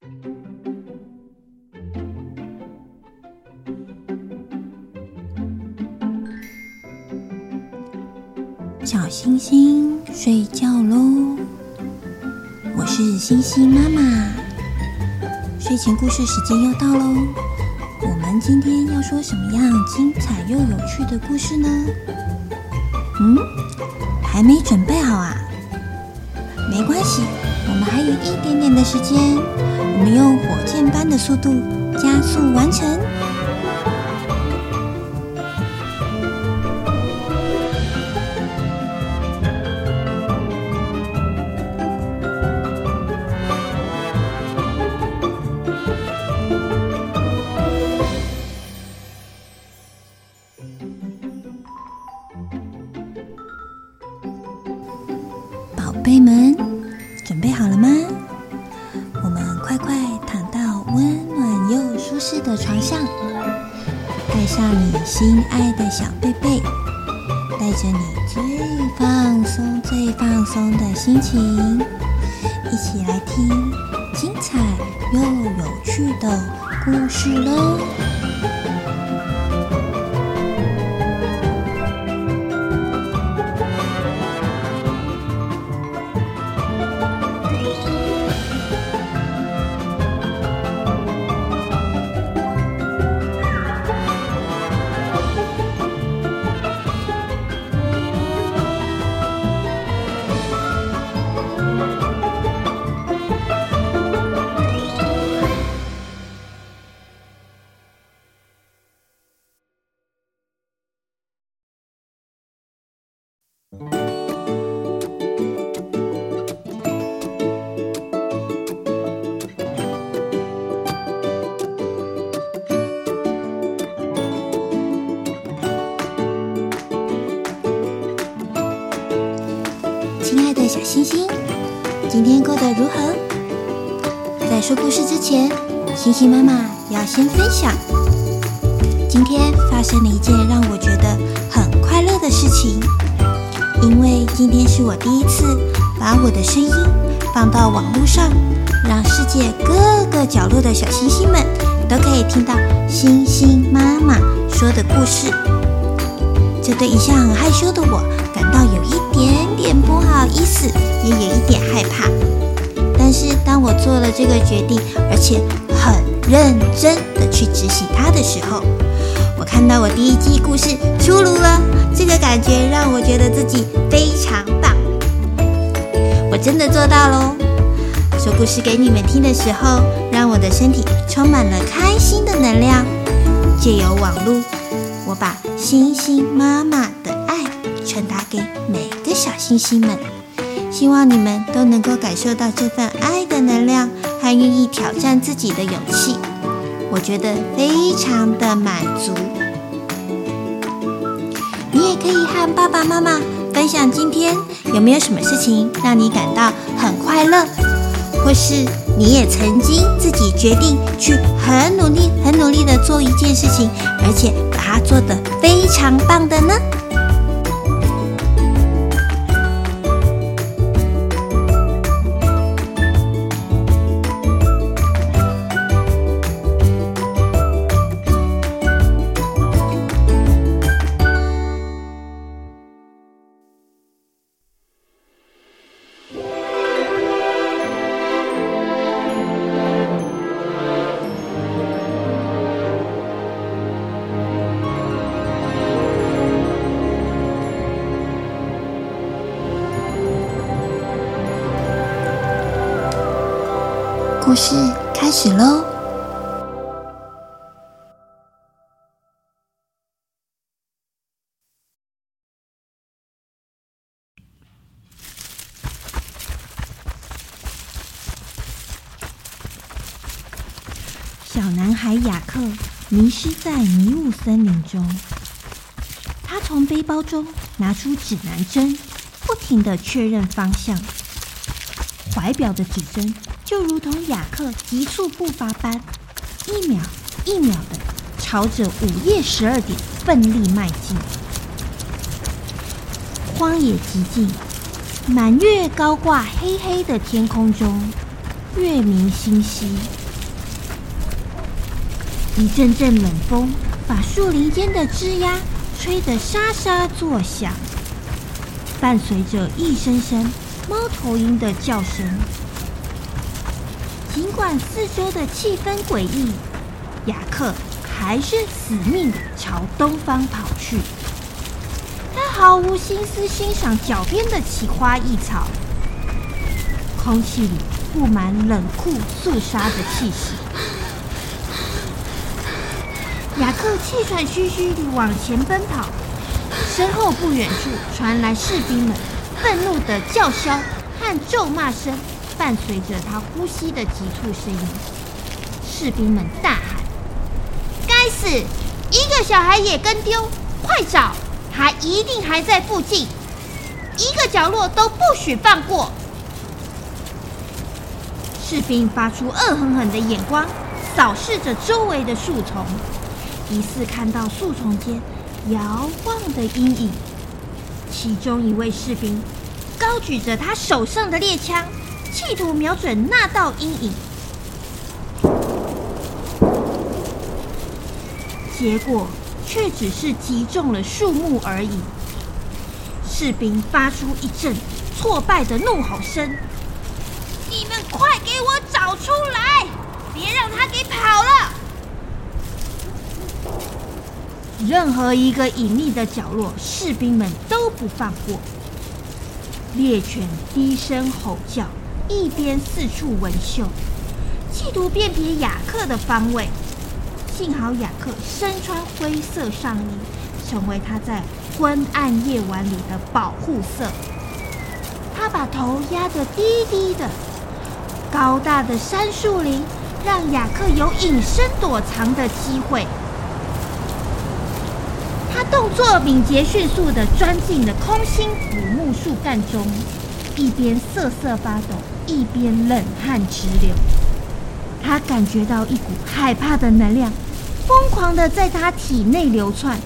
小星星睡觉喽，我是星星妈妈。睡前故事时间又到喽，我们今天要说什么样精彩又有趣的故事呢？嗯，还没准备好啊？没关系，我们还有一点点的时间，我们用火箭般的速度加速完成。故星星妈妈要先分享，今天发生了一件让我觉得很快乐的事情。因为今天是我第一次把我的声音放到网络上，让世界各个角落的小星星们都可以听到星星妈妈说的故事。这对一向很害羞的我感到有一点点不好意思，也有一点害怕。但是当我做了这个决定，而且认真的去执行它的时候，我看到我第一季故事出炉了。这个感觉让我觉得自己非常棒。我真的做到喽！说故事给你们听的时候，让我的身体充满了开心的能量。借由网络，我把星星妈妈的爱传达给每个小星星们。希望你们都能够感受到这份爱的能量，还愿意挑战自己的勇气。我觉得非常的满足。你也可以和爸爸妈妈分享今天有没有什么事情让你感到很快乐，或是你也曾经自己决定去很努力、很努力的做一件事情，而且把它做得非常棒的呢？故事开始喽！小男孩雅克迷失在迷雾森林中，他从背包中拿出指南针，不停的确认方向，怀表的指针。就如同雅克急速步伐般，一秒一秒的朝着午夜十二点奋力迈进。荒野寂静，满月高挂黑黑的天空中，月明星稀。一阵阵冷风把树林间的枝桠吹得沙沙作响，伴随着一声声猫头鹰的叫声。尽管四周的气氛诡异，雅克还是死命地朝东方跑去。他毫无心思欣赏脚边的奇花异草，空气里布满冷酷肃杀的气息。雅克气喘吁吁地往前奔跑，身后不远处传来士兵们愤怒的叫嚣和咒骂声。伴随着他呼吸的急促声音，士兵们大喊：“该死！一个小孩也跟丢！快找！他一定还在附近，一个角落都不许放过！”士兵发出恶狠狠的眼光，扫视着周围的树丛，疑似看到树丛间摇晃的阴影。其中一位士兵高举着他手上的猎枪。企图瞄准那道阴影，结果却只是击中了树木而已。士兵发出一阵挫败的怒吼声：“你们快给我找出来，别让他给跑了！”任何一个隐秘的角落，士兵们都不放过。猎犬低声吼叫。一边四处闻嗅，企图辨别雅克的方位。幸好雅克身穿灰色上衣，成为他在昏暗夜晚里的保护色。他把头压得低低的，高大的杉树林让雅克有隐身躲藏的机会。他动作敏捷迅速地钻进了空心古木树干中，一边瑟瑟发抖。一边冷汗直流，他感觉到一股害怕的能量疯狂的在他体内流窜，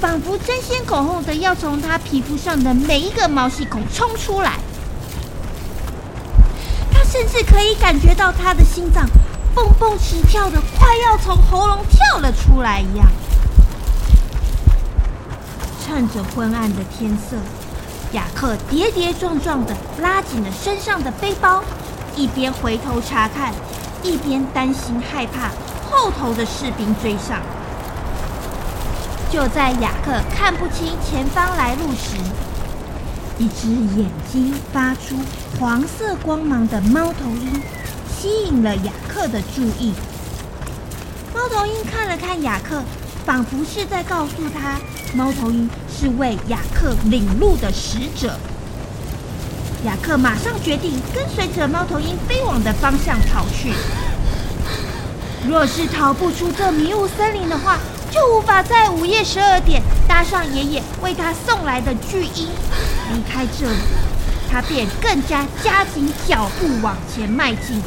仿佛争先恐后的要从他皮肤上的每一个毛细孔冲出来。他甚至可以感觉到他的心脏蹦蹦直跳的，快要从喉咙跳了出来一样。趁着昏暗的天色。雅克跌跌撞撞地拉紧了身上的背包，一边回头查看，一边担心害怕后头的士兵追上。就在雅克看不清前方来路时，一只眼睛发出黄色光芒的猫头鹰吸引了雅克的注意。猫头鹰看了看雅克，仿佛是在告诉他，猫头鹰。是为雅克领路的使者。雅克马上决定跟随着猫头鹰飞往的方向跑去。若是逃不出这迷雾森林的话，就无法在午夜十二点搭上爷爷为他送来的巨鹰。离开这里，他便更加加紧脚步往前迈进。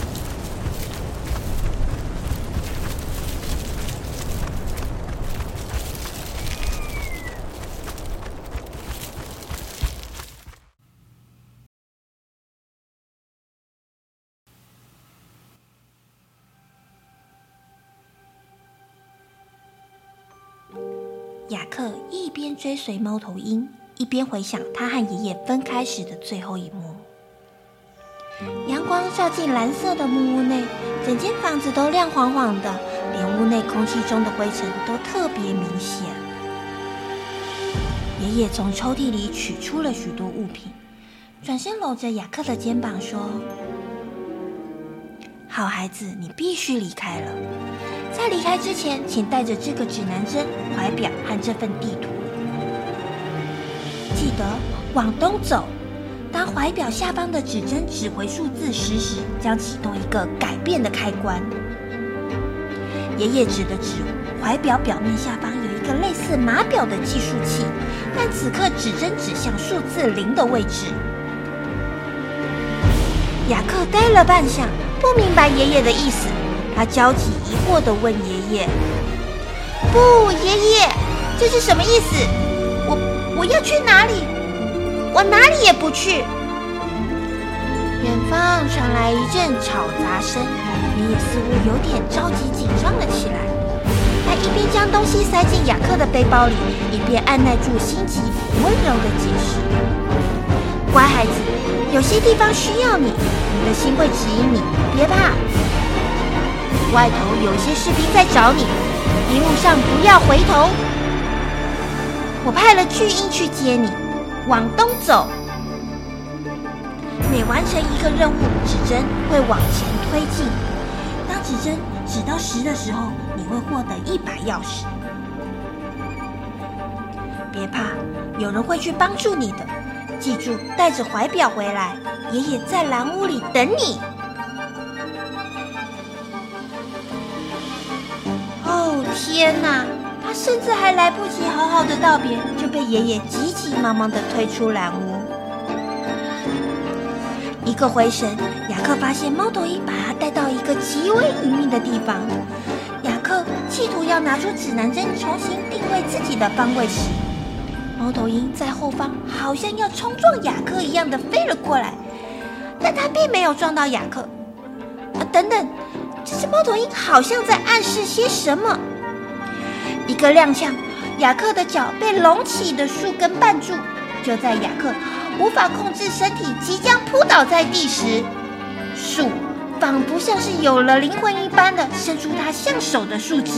追随猫头鹰，一边回想他和爷爷分开时的最后一幕。阳光照进蓝色的木屋内，整间房子都亮晃晃的，连屋内空气中的灰尘都特别明显。爷爷从抽屉里取出了许多物品，转身搂着雅克的肩膀说：“好孩子，你必须离开了。”在离开之前，请带着这个指南针、怀表和这份地图。记得往东走。当怀表下方的指针指回数字十时，将启动一个改变的开关。爷爷指的指怀表表面下方有一个类似码表的计数器，但此刻指针指向数字零的位置。雅克呆了半晌，不明白爷爷的意思。他焦急疑惑地问爷爷：“不，爷爷，这是什么意思？我要去哪里？我哪里也不去。”远方传来一阵吵杂声，爷爷似乎有点着急紧张了起来。他一边将东西塞进雅克的背包里，一边按捺住心急，温柔地解释：“乖孩子，有些地方需要你，你的心会指引你，别怕。外头有些士兵在找你，一路上不要回头。我派了巨婴去接你，往东走。”每完成一个任务，指针会往前推进。当指针指到十的时候，你会获得一把钥匙。别怕，有人会去帮助你的。记住，带着怀表回来，爷爷在蓝屋里等你。哦，天哪！他甚至还来不及好好的道别，就被爷爷急急忙忙的推出蓝屋。一个回神，雅克发现猫头鹰把他带到一个极为隐秘的地方。雅克企图要拿出指南针重新定位自己的方位时，猫头鹰在后方好像要冲撞雅克一样的飞了过来，但他并没有撞到雅克。啊，等等，这只猫头鹰好像在暗示些什么。一个踉跄，雅克的脚被隆起的树根绊住，就在雅克。无法控制身体即将扑倒在地时，树仿佛像是有了灵魂一般的伸出它像手的树枝，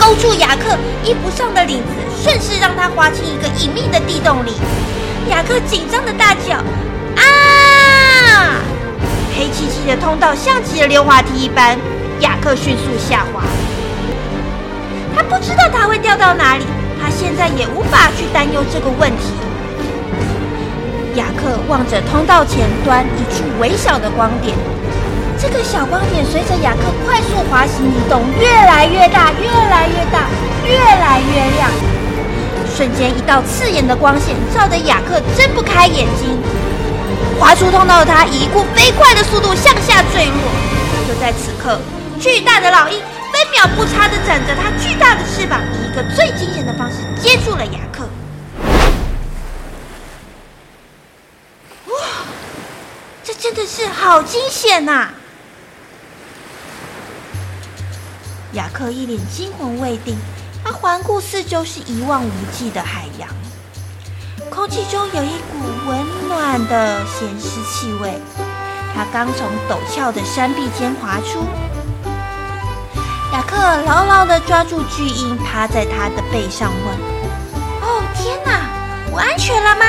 勾住雅克衣服上的领子，顺势让他滑进一个隐秘的地洞里。雅克紧张的大叫：“啊！”黑漆漆的通道像极了溜滑梯一般，雅克迅速下滑。他不知道他会掉到哪里，他现在也无法去担忧这个问题。雅克望着通道前端一处微小的光点，这个小光点随着雅克快速滑行移动，越来越大，越来越大，越来越亮。瞬间，一道刺眼的光线照得雅克睁不开眼睛。滑出通道的他以一股飞快的速度向下坠落。就在此刻，巨大的老鹰分秒不差的展着它巨大的翅膀，以一个最惊险的方式接住了雅克。哇，这真的是好惊险呐！雅克一脸惊魂未定，他环顾四周，是一望无际的海洋，空气中有一股温暖的咸湿气味。他刚从陡峭的山壁间滑出，雅克牢牢地抓住巨鹰，趴在他的背上问：“哦，天哪，我安全了吗？”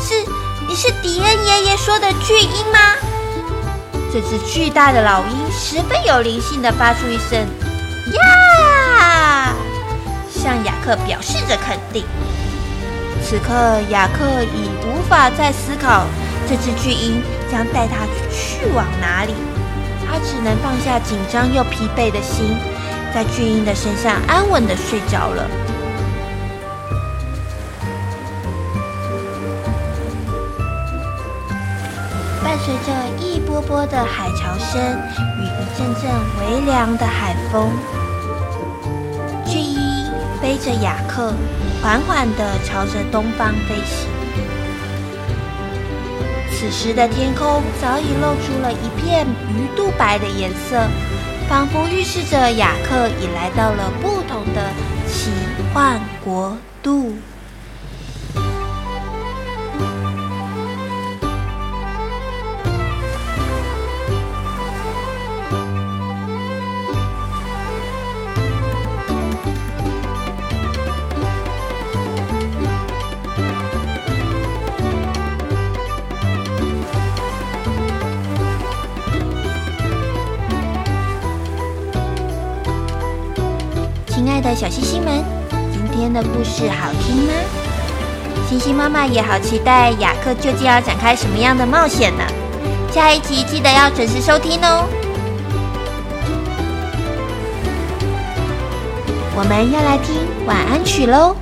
是。你是迪恩爷爷说的巨鹰吗？这只巨大的老鹰十分有灵性地发出一声“呀”，向雅克表示着肯定。此刻，雅克已无法再思考这只巨鹰将带他去往哪里，他只能放下紧张又疲惫的心，在巨鹰的身上安稳的睡着了。伴随着一波波的海潮声与一阵阵微凉的海风，巨鹰背着雅克，缓缓地朝着东方飞行。此时的天空早已露出了一片鱼肚白的颜色，仿佛预示着雅克已来到了不同的奇幻国度。的小星星们，今天的故事好听吗？星星妈妈也好期待雅克究竟要展开什么样的冒险呢？下一集记得要准时收听哦。我们要来听晚安曲喽。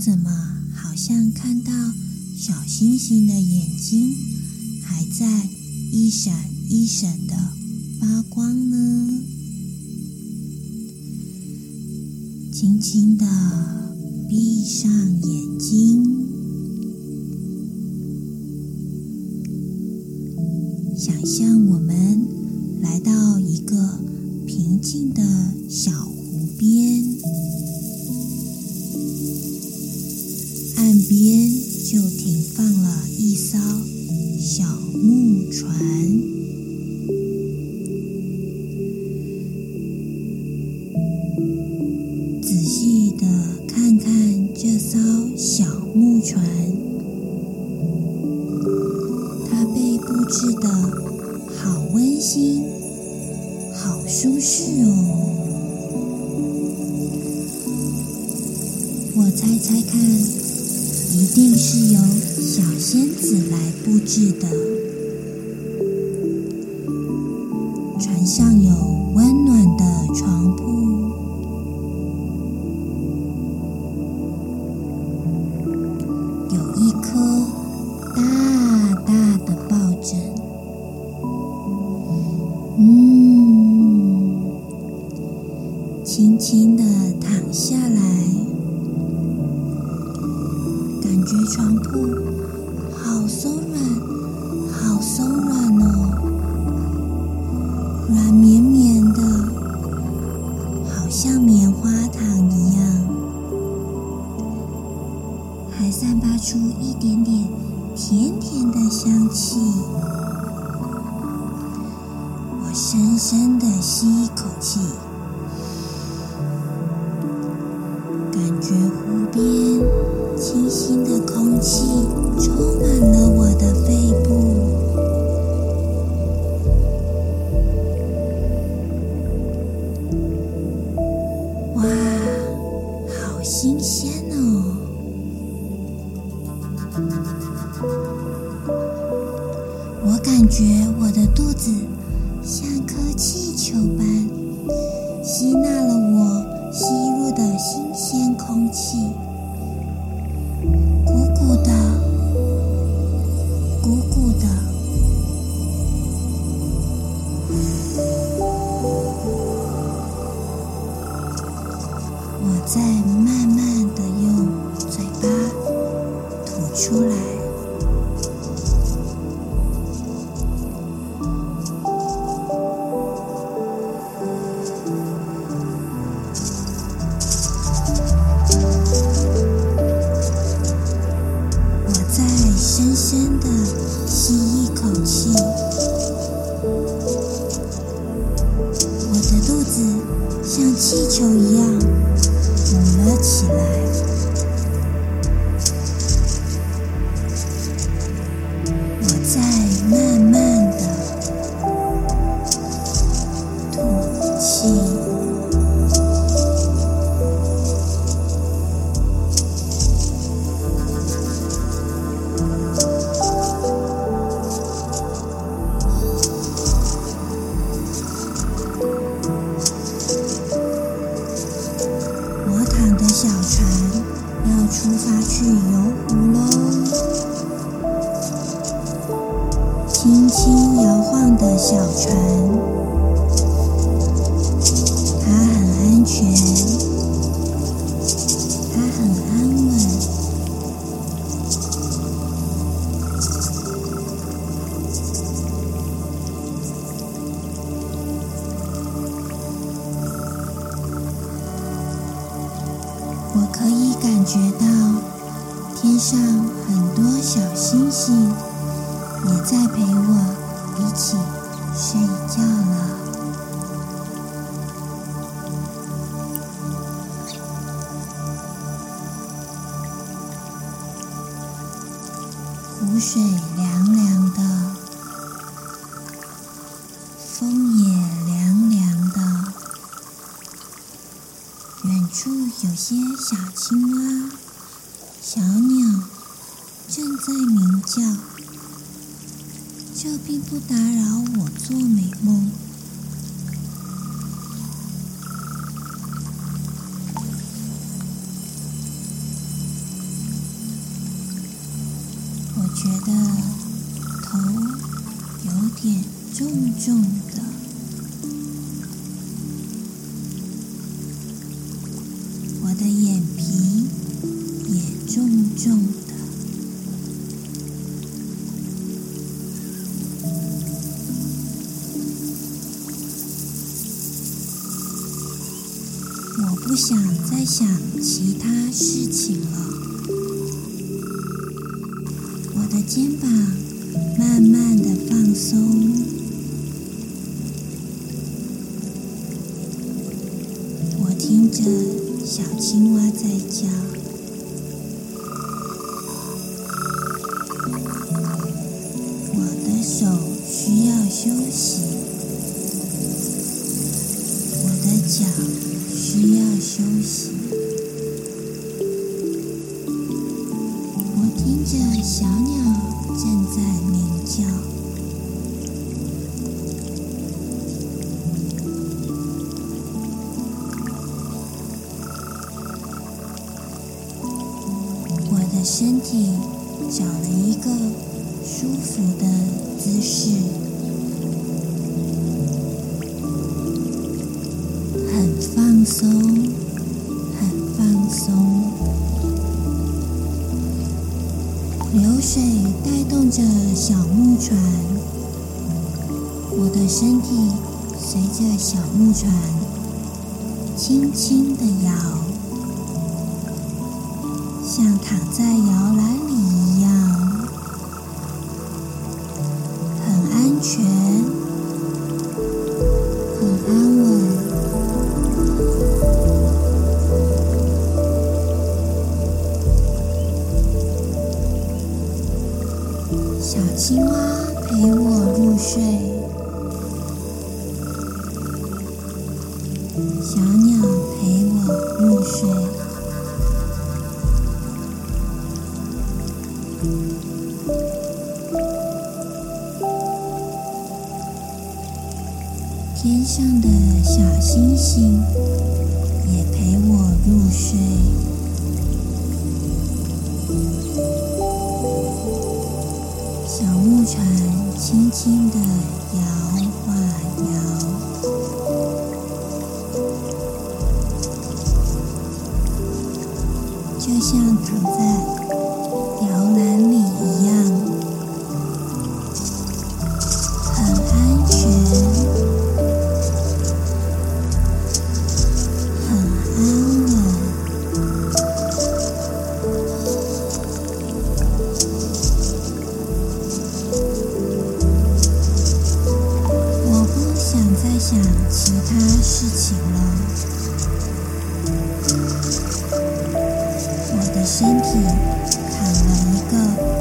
怎么好像看到小星星的眼睛还在一闪一闪的发光呢？轻轻的闭上眼睛，想象我猜猜看，一定是由小仙子来布置的。出一点点甜甜的香气。我深深的吸一口气，感觉湖边。清新的空气充满了我的肺部，起我可以感觉到天上很多小星星也在陪我一起睡觉了。湖水觉得头有点重重的，我的眼皮也重重的。我不想再想其他事情了。的肩膀慢慢的放松，我听着小青蛙在叫。我的手需要休息，我的脚需要休息。这小鸟正在鸣叫。我的身体找了一个舒服的姿势，很放松，水带动着小木船，我的身体随着小木船轻轻的摇，像躺在摇篮里一样，很安全，小青蛙陪我入睡，小鸟陪我入睡。天上的小星星也陪我入睡。船轻轻地躺了一个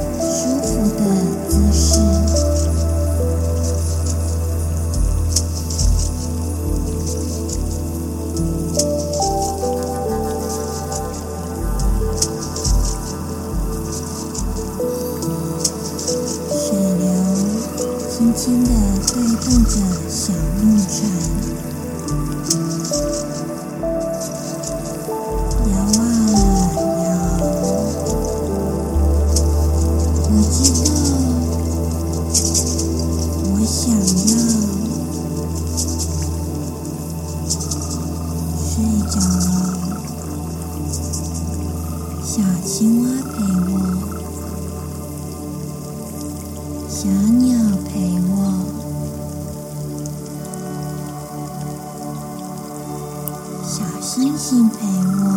小鸟陪我，小星星陪我，